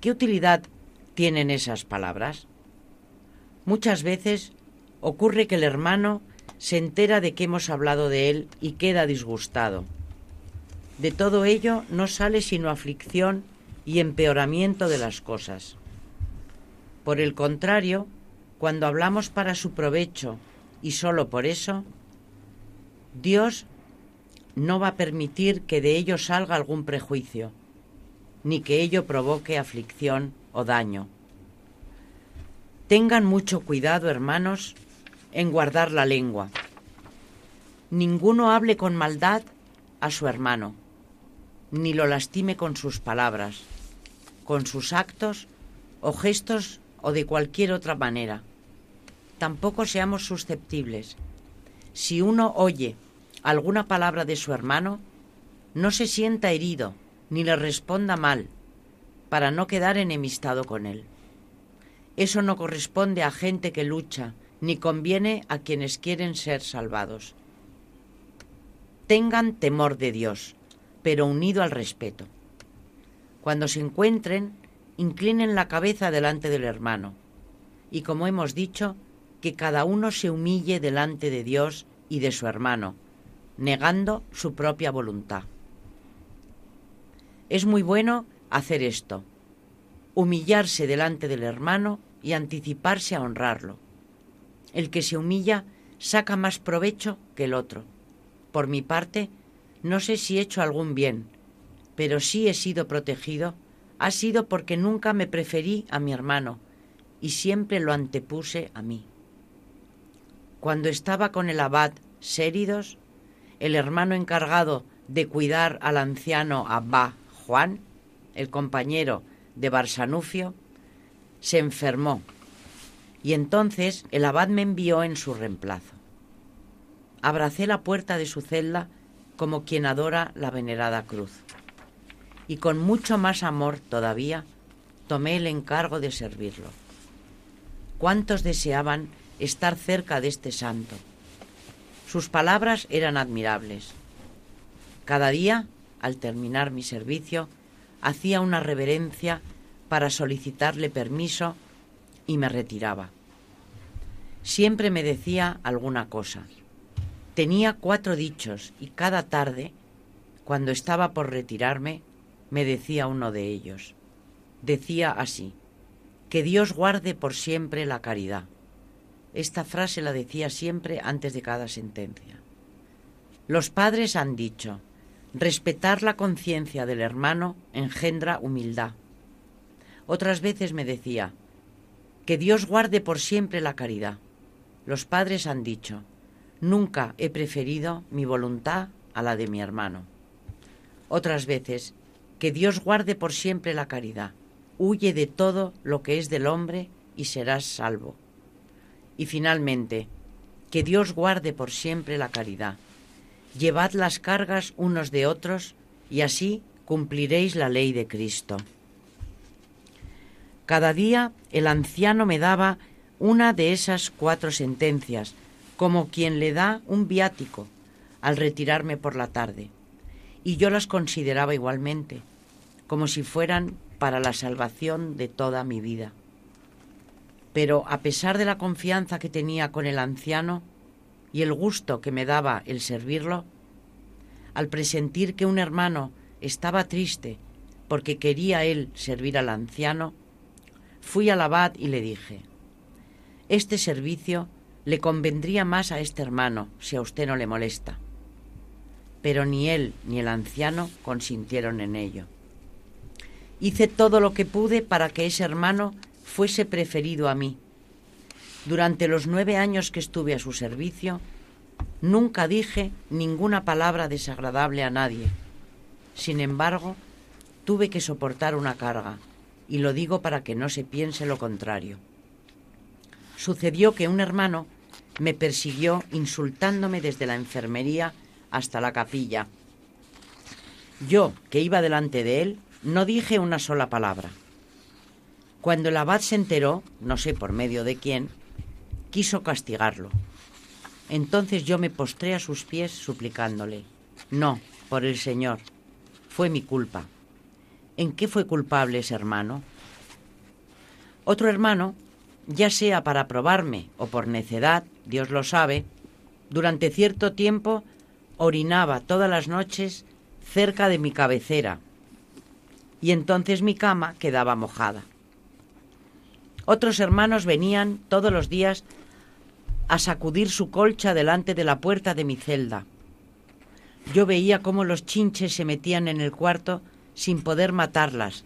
¿Qué utilidad tienen esas palabras? Muchas veces ocurre que el hermano se entera de que hemos hablado de él y queda disgustado. De todo ello no sale sino aflicción y empeoramiento de las cosas. Por el contrario, cuando hablamos para su provecho y sólo por eso, Dios no va a permitir que de ello salga algún prejuicio, ni que ello provoque aflicción o daño. Tengan mucho cuidado, hermanos, en guardar la lengua. Ninguno hable con maldad a su hermano, ni lo lastime con sus palabras, con sus actos o gestos o de cualquier otra manera. Tampoco seamos susceptibles. Si uno oye alguna palabra de su hermano, no se sienta herido ni le responda mal, para no quedar enemistado con él. Eso no corresponde a gente que lucha, ni conviene a quienes quieren ser salvados. Tengan temor de Dios, pero unido al respeto. Cuando se encuentren, inclinen la cabeza delante del hermano, y como hemos dicho, que cada uno se humille delante de Dios y de su hermano, negando su propia voluntad. Es muy bueno hacer esto, humillarse delante del hermano y anticiparse a honrarlo. El que se humilla saca más provecho que el otro. Por mi parte, no sé si he hecho algún bien, pero sí he sido protegido ha sido porque nunca me preferí a mi hermano y siempre lo antepuse a mí. Cuando estaba con el abad Séridos, el hermano encargado de cuidar al anciano Abba Juan, el compañero de Barsanufio, se enfermó y entonces el abad me envió en su reemplazo. Abracé la puerta de su celda como quien adora la venerada cruz y con mucho más amor todavía tomé el encargo de servirlo. ¿Cuántos deseaban estar cerca de este santo? Sus palabras eran admirables. Cada día, al terminar mi servicio, hacía una reverencia para solicitarle permiso y me retiraba. Siempre me decía alguna cosa. Tenía cuatro dichos y cada tarde, cuando estaba por retirarme, me decía uno de ellos. Decía así, que Dios guarde por siempre la caridad. Esta frase la decía siempre antes de cada sentencia. Los padres han dicho, respetar la conciencia del hermano engendra humildad. Otras veces me decía, que Dios guarde por siempre la caridad. Los padres han dicho, nunca he preferido mi voluntad a la de mi hermano. Otras veces, que Dios guarde por siempre la caridad. huye de todo lo que es del hombre y serás salvo. Y finalmente, que Dios guarde por siempre la caridad. Llevad las cargas unos de otros y así cumpliréis la ley de Cristo. Cada día el anciano me daba una de esas cuatro sentencias, como quien le da un viático al retirarme por la tarde, y yo las consideraba igualmente, como si fueran para la salvación de toda mi vida. Pero a pesar de la confianza que tenía con el anciano y el gusto que me daba el servirlo, al presentir que un hermano estaba triste porque quería él servir al anciano, fui al abad y le dije, este servicio le convendría más a este hermano si a usted no le molesta. Pero ni él ni el anciano consintieron en ello. Hice todo lo que pude para que ese hermano fuese preferido a mí. Durante los nueve años que estuve a su servicio, nunca dije ninguna palabra desagradable a nadie. Sin embargo, tuve que soportar una carga, y lo digo para que no se piense lo contrario. Sucedió que un hermano me persiguió insultándome desde la enfermería hasta la capilla. Yo, que iba delante de él, no dije una sola palabra. Cuando el abad se enteró, no sé por medio de quién, quiso castigarlo. Entonces yo me postré a sus pies suplicándole, no, por el Señor, fue mi culpa. ¿En qué fue culpable ese hermano? Otro hermano, ya sea para probarme o por necedad, Dios lo sabe, durante cierto tiempo orinaba todas las noches cerca de mi cabecera y entonces mi cama quedaba mojada. Otros hermanos venían todos los días a sacudir su colcha delante de la puerta de mi celda. Yo veía cómo los chinches se metían en el cuarto sin poder matarlas,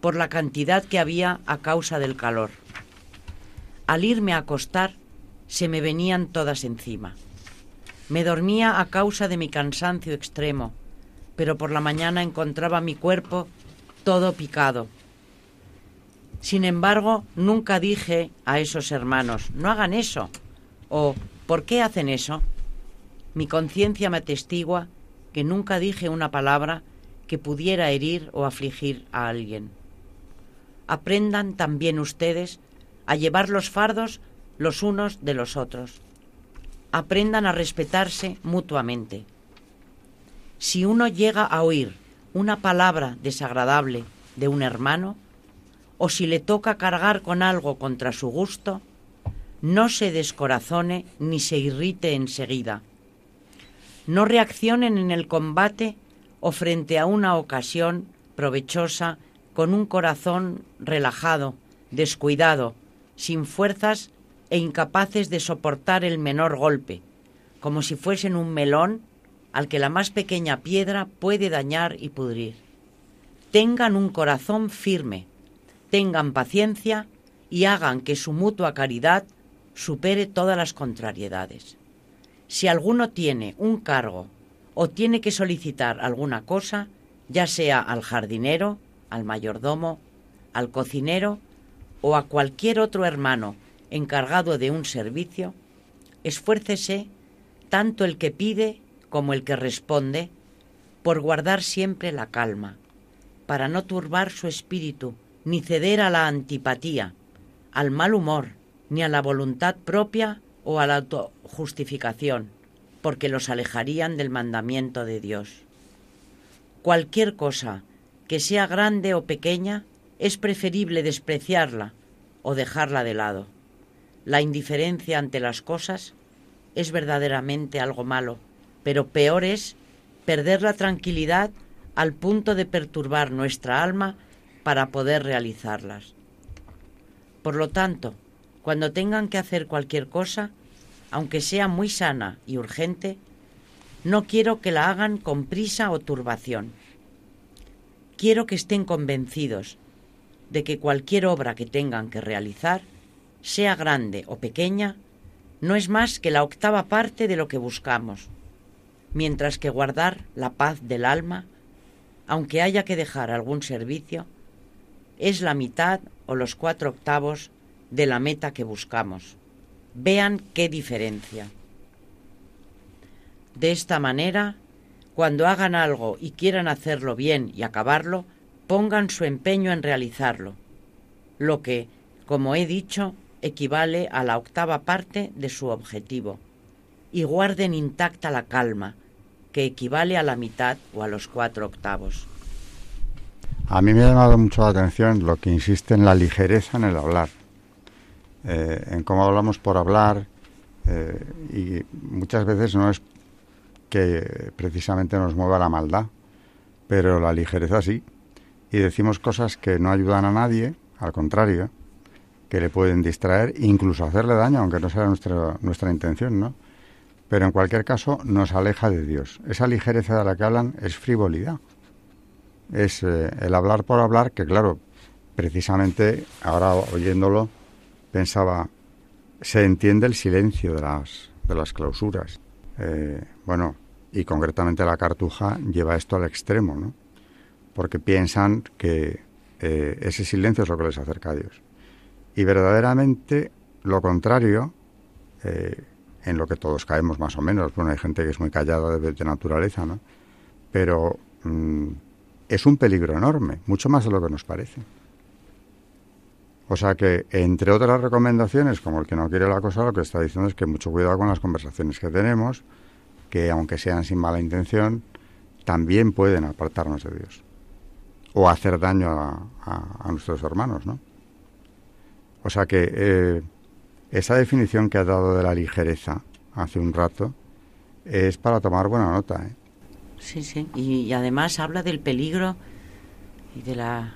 por la cantidad que había a causa del calor. Al irme a acostar, se me venían todas encima. Me dormía a causa de mi cansancio extremo, pero por la mañana encontraba mi cuerpo todo picado. Sin embargo, nunca dije a esos hermanos, no hagan eso, o ¿por qué hacen eso? Mi conciencia me atestigua que nunca dije una palabra que pudiera herir o afligir a alguien. Aprendan también ustedes a llevar los fardos los unos de los otros. Aprendan a respetarse mutuamente. Si uno llega a oír una palabra desagradable de un hermano, o si le toca cargar con algo contra su gusto, no se descorazone ni se irrite enseguida. No reaccionen en el combate o frente a una ocasión provechosa con un corazón relajado, descuidado, sin fuerzas e incapaces de soportar el menor golpe, como si fuesen un melón al que la más pequeña piedra puede dañar y pudrir. Tengan un corazón firme, tengan paciencia y hagan que su mutua caridad supere todas las contrariedades. Si alguno tiene un cargo o tiene que solicitar alguna cosa, ya sea al jardinero, al mayordomo, al cocinero o a cualquier otro hermano encargado de un servicio, esfuércese tanto el que pide como el que responde, por guardar siempre la calma, para no turbar su espíritu, ni ceder a la antipatía, al mal humor, ni a la voluntad propia o a la autojustificación, porque los alejarían del mandamiento de Dios. Cualquier cosa, que sea grande o pequeña, es preferible despreciarla o dejarla de lado. La indiferencia ante las cosas es verdaderamente algo malo pero peor es perder la tranquilidad al punto de perturbar nuestra alma para poder realizarlas. Por lo tanto, cuando tengan que hacer cualquier cosa, aunque sea muy sana y urgente, no quiero que la hagan con prisa o turbación. Quiero que estén convencidos de que cualquier obra que tengan que realizar, sea grande o pequeña, no es más que la octava parte de lo que buscamos mientras que guardar la paz del alma, aunque haya que dejar algún servicio, es la mitad o los cuatro octavos de la meta que buscamos. Vean qué diferencia. De esta manera, cuando hagan algo y quieran hacerlo bien y acabarlo, pongan su empeño en realizarlo, lo que, como he dicho, equivale a la octava parte de su objetivo, y guarden intacta la calma, que equivale a la mitad o a los cuatro octavos. A mí me ha llamado mucho la atención lo que insiste en la ligereza en el hablar, eh, en cómo hablamos por hablar, eh, y muchas veces no es que precisamente nos mueva la maldad, pero la ligereza sí. Y decimos cosas que no ayudan a nadie, al contrario, que le pueden distraer, incluso hacerle daño, aunque no sea nuestra, nuestra intención, ¿no? Pero en cualquier caso nos aleja de Dios. Esa ligereza de la que hablan es frivolidad. Es eh, el hablar por hablar, que claro, precisamente ahora oyéndolo pensaba, se entiende el silencio de las, de las clausuras. Eh, bueno, y concretamente la cartuja lleva esto al extremo, ¿no? Porque piensan que eh, ese silencio es lo que les acerca a Dios. Y verdaderamente lo contrario, en lo que todos caemos más o menos, bueno, hay gente que es muy callada de, naturaleza, ¿no? Pero mm, es un peligro enorme, mucho más de lo que nos parece. O sea que, entre otras recomendaciones, como el que no quiere la cosa, lo que está diciendo es que mucho cuidado con las conversaciones que tenemos, que aunque sean sin mala intención, también pueden apartarnos de Dios o hacer daño a, nuestros hermanos, ¿no? O sea que eh, esa definición que ha dado de la ligereza hace un rato es para tomar buena nota, ¿eh? Sí, sí, y, además habla del peligro y de la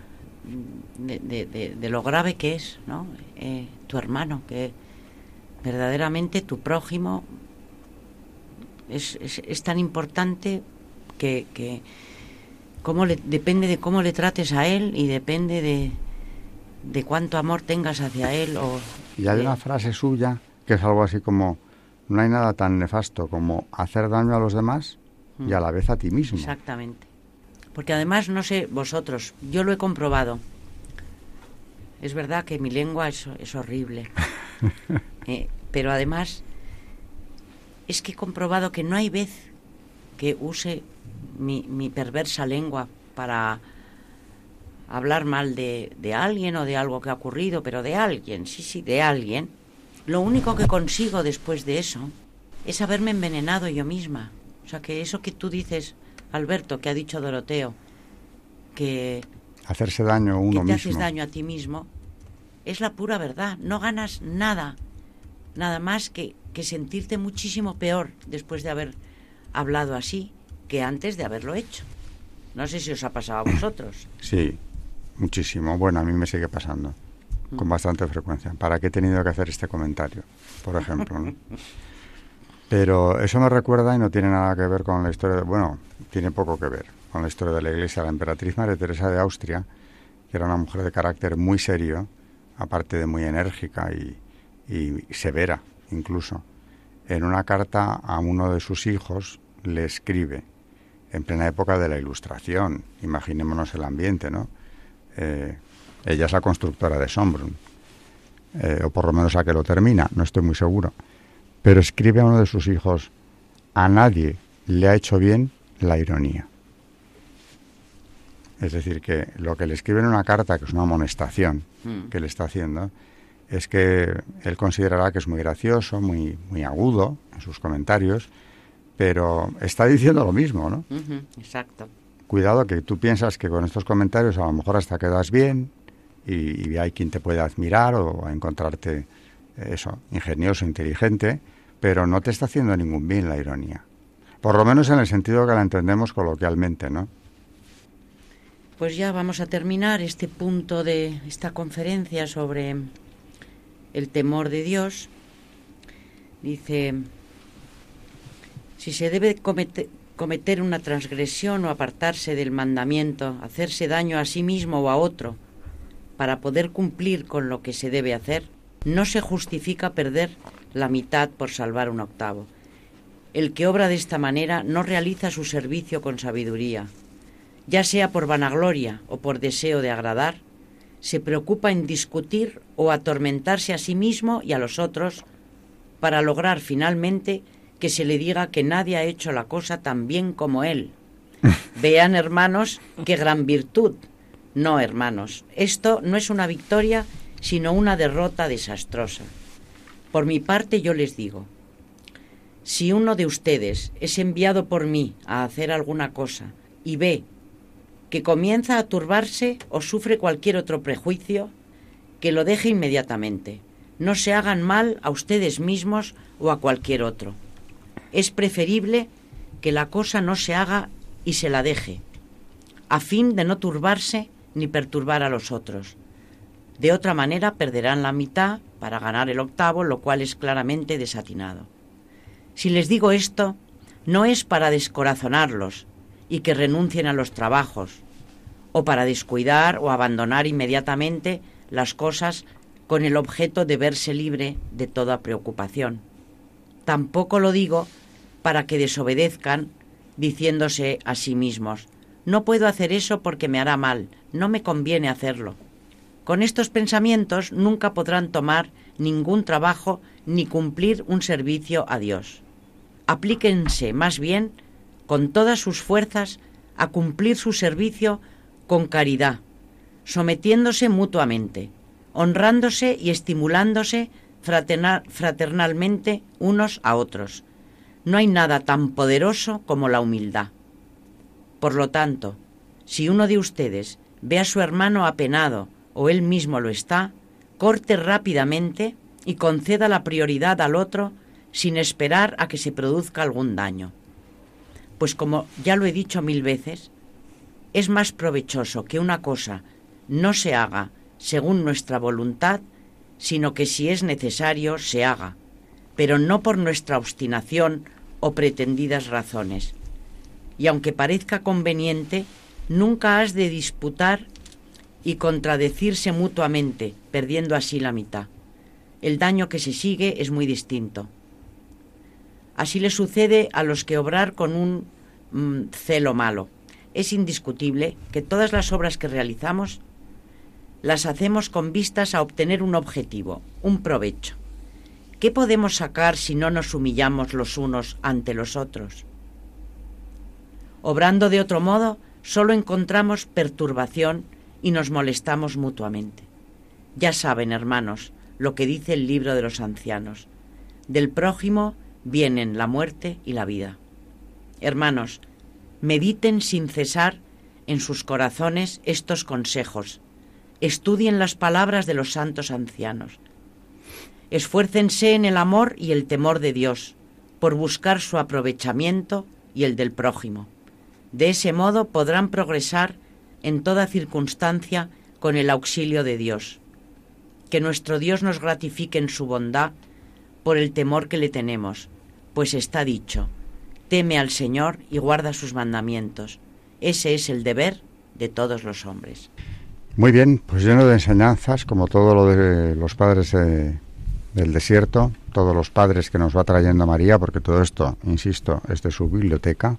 de, lo grave que es, ¿no? Eh, tu hermano, que verdaderamente tu prójimo es, es, tan importante que, que cómo le, depende de cómo le trates a él y depende de, de cuánto amor tengas hacia él. O y hay una frase suya que es algo así como, no hay nada tan nefasto como hacer daño a los demás y a la vez a ti mismo. Exactamente. Porque además, no sé, vosotros, yo lo he comprobado. Es verdad que mi lengua es, es horrible. Eh, pero además, es que he comprobado que no hay vez que use mi, mi perversa lengua para hablar mal de, de, alguien o de algo que ha ocurrido, pero de alguien, sí, sí, de alguien. Lo único que consigo después de eso es haberme envenenado yo misma. O sea, que eso que tú dices, Alberto, que ha dicho Doroteo, que... Hacerse daño a uno que te haces daño a ti mismo, es la pura verdad. No ganas nada, nada más que que sentirte muchísimo peor después de haber hablado así que antes de haberlo hecho. No sé si os ha pasado a vosotros. Sí, muchísimo. Bueno, a mí me sigue pasando con mm. bastante frecuencia. ¿Para qué he tenido que hacer este comentario, por ejemplo? Pero eso me recuerda y no tiene nada que ver con la historia, de, bueno, tiene poco que ver con la historia de la Iglesia. La emperatriz María Teresa de Austria, que era una mujer de carácter muy serio, aparte de muy enérgica y, severa, incluso, en una carta a uno de sus hijos le escribe, en plena época de la Ilustración, imaginémonos el ambiente, ¿no? Eh, ella es la constructora de Sombrun, eh, o por lo menos la que lo termina, no estoy muy seguro. Pero escribe a uno de sus hijos, a nadie le ha hecho bien la ironía. Es decir, que lo que le escribe en una carta, que es una amonestación mm. que le está haciendo, es que él considerará que es muy gracioso, muy, muy agudo en sus comentarios, pero está diciendo lo mismo, ¿no? exacto. Cuidado que tú piensas que con estos comentarios a lo mejor hasta quedas bien y, hay quien te puede admirar o encontrarte eso, ingenioso, inteligente, pero no te está haciendo ningún bien la ironía. Por lo menos en el sentido que la entendemos coloquialmente, ¿no? Pues ya vamos a terminar este punto de esta conferencia sobre el temor de Dios, dice, si se debe cometer, una transgresión o apartarse del mandamiento, hacerse daño a sí mismo o a otro, para poder cumplir con lo que se debe hacer, no se justifica perder la mitad por salvar un octavo. El que obra de esta manera no realiza su servicio con sabiduría, ya sea por vanagloria o por deseo de agradar, se preocupa en discutir o atormentarse a sí mismo y a los otros para lograr finalmente que se le diga que nadie ha hecho la cosa tan bien como él. Vean, hermanos, qué gran virtud. No, hermanos, esto no es una victoria, sino una derrota desastrosa. Por mi parte yo les digo, si uno de ustedes es enviado por mí a hacer alguna cosa y ve que comienza a turbarse o sufre cualquier otro prejuicio, que lo deje inmediatamente. No se hagan mal a ustedes mismos o a cualquier otro. Es preferible que la cosa no se haga y se la deje, a fin de no turbarse ni perturbar a los otros. De otra manera perderán la mitad para ganar el octavo, lo cual es claramente desatinado. Si les digo esto, no es para descorazonarlos, y que renuncien a los trabajos, o para descuidar o abandonar inmediatamente las cosas con el objeto de verse libre de toda preocupación. Tampoco lo digo para que desobedezcan diciéndose a sí mismos, no puedo hacer eso porque me hará mal, no me conviene hacerlo. Con estos pensamientos nunca podrán tomar ningún trabajo ni cumplir un servicio a Dios. Aplíquense más bien con todas sus fuerzas a cumplir su servicio con caridad, sometiéndose mutuamente, honrándose y estimulándose fraternalmente unos a otros. No hay nada tan poderoso como la humildad. Por lo tanto, si uno de ustedes ve a su hermano apenado o él mismo lo está, corte rápidamente y conceda la prioridad al otro sin esperar a que se produzca algún daño pues como ya lo he dicho mil veces, es más provechoso que una cosa no se haga según nuestra voluntad, sino que si es necesario se haga, pero no por nuestra obstinación o pretendidas razones. Y aunque parezca conveniente, nunca has de disputar y contradecirse mutuamente, perdiendo así la mitad. El daño que se sigue es muy distinto. Así le sucede a los que obrar con un mm, celo malo. Es indiscutible que todas las obras que realizamos las hacemos con vistas a obtener un objetivo, un provecho. ¿Qué podemos sacar si no nos humillamos los unos ante los otros? Obrando de otro modo, solo encontramos perturbación y nos molestamos mutuamente. Ya saben, hermanos, lo que dice el libro de los ancianos. Del prójimo vienen la muerte y la vida. Hermanos, mediten sin cesar en sus corazones estos consejos. Estudien las palabras de los santos ancianos. Esfuércense en el amor y el temor de Dios, por buscar su aprovechamiento y el del prójimo. De ese modo podrán progresar en toda circunstancia con el auxilio de Dios. Que nuestro Dios nos gratifique en su bondad por el temor que le tenemos, pues está dicho, teme al Señor y guarda sus mandamientos. Ese es el deber de todos los hombres. Muy bien, pues lleno de enseñanzas, como todo lo de los padres del desierto, todos los padres que nos va trayendo María, porque todo esto, insisto, es de su biblioteca,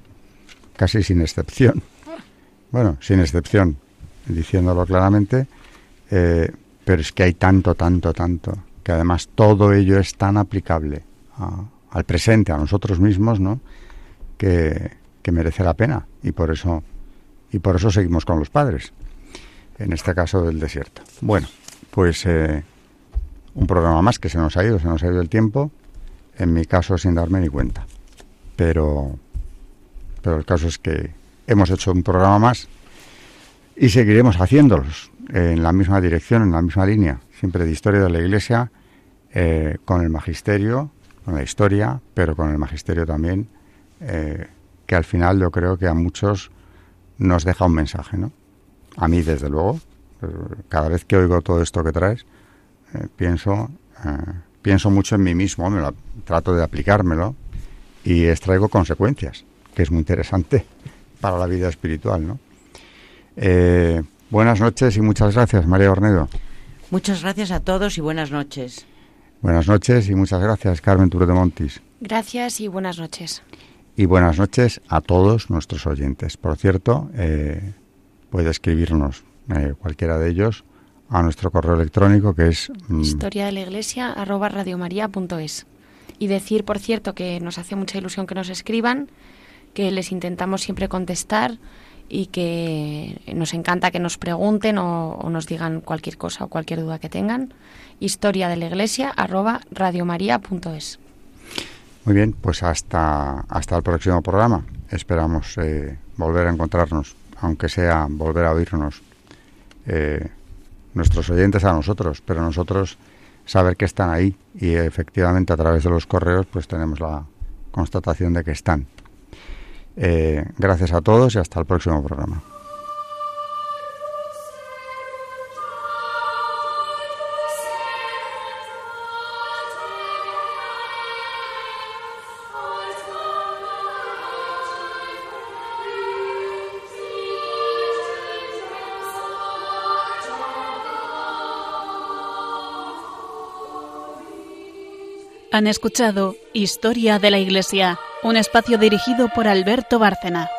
casi sin excepción. Bueno, sin excepción, diciéndolo claramente, eh, pero es que hay tanto, tanto, tanto que además todo ello es tan aplicable al presente, a nosotros mismos, ¿no? Que, merece la pena y por eso y por eso seguimos con los padres, en este caso del desierto. Bueno, pues eh, un programa más que se nos ha ido, se nos ha ido el tiempo, en mi caso sin darme ni cuenta. Pero, pero el caso es que hemos hecho un programa más y seguiremos haciéndolos en la misma dirección, en la misma línea siempre de historia de la Iglesia, eh, con el magisterio, con la historia, pero con el magisterio también, eh, que al final yo creo que a muchos nos deja un mensaje, ¿no? A mí, desde luego, eh, cada vez que oigo todo esto que traes, pienso, pienso mucho en mí mismo, me lo, trato de aplicármelo y extraigo consecuencias, que es muy interesante para la vida espiritual, ¿no? buenas noches y muchas gracias, María Ornedo. Muchas gracias a todos y buenas noches. Buenas noches y muchas gracias, Carmen Tour de Montis. Gracias y buenas noches. Y buenas noches a todos nuestros oyentes. Por cierto, eh, puede escribirnos eh, cualquiera de ellos a nuestro correo electrónico que es mm, historia de la iglesia arroba radiomaria.es. Y decir, por cierto, que nos hace mucha ilusión que nos escriban, que les intentamos siempre contestar y que nos encanta que nos pregunten o, nos digan cualquier cosa o cualquier duda que tengan. Historia de la iglesia arroba radiomaria.es. Muy bien, pues hasta, hasta el próximo programa. Esperamos eh, volver a encontrarnos, aunque sea volver a oírnos. Eh, nuestros oyentes a nosotros, pero nosotros saber que están ahí y efectivamente a través de los correos pues tenemos la constatación de que están. Eh, gracias a todos y hasta el próximo programa. Han escuchado Historia de la Iglesia, un espacio dirigido por Alberto Bárcena.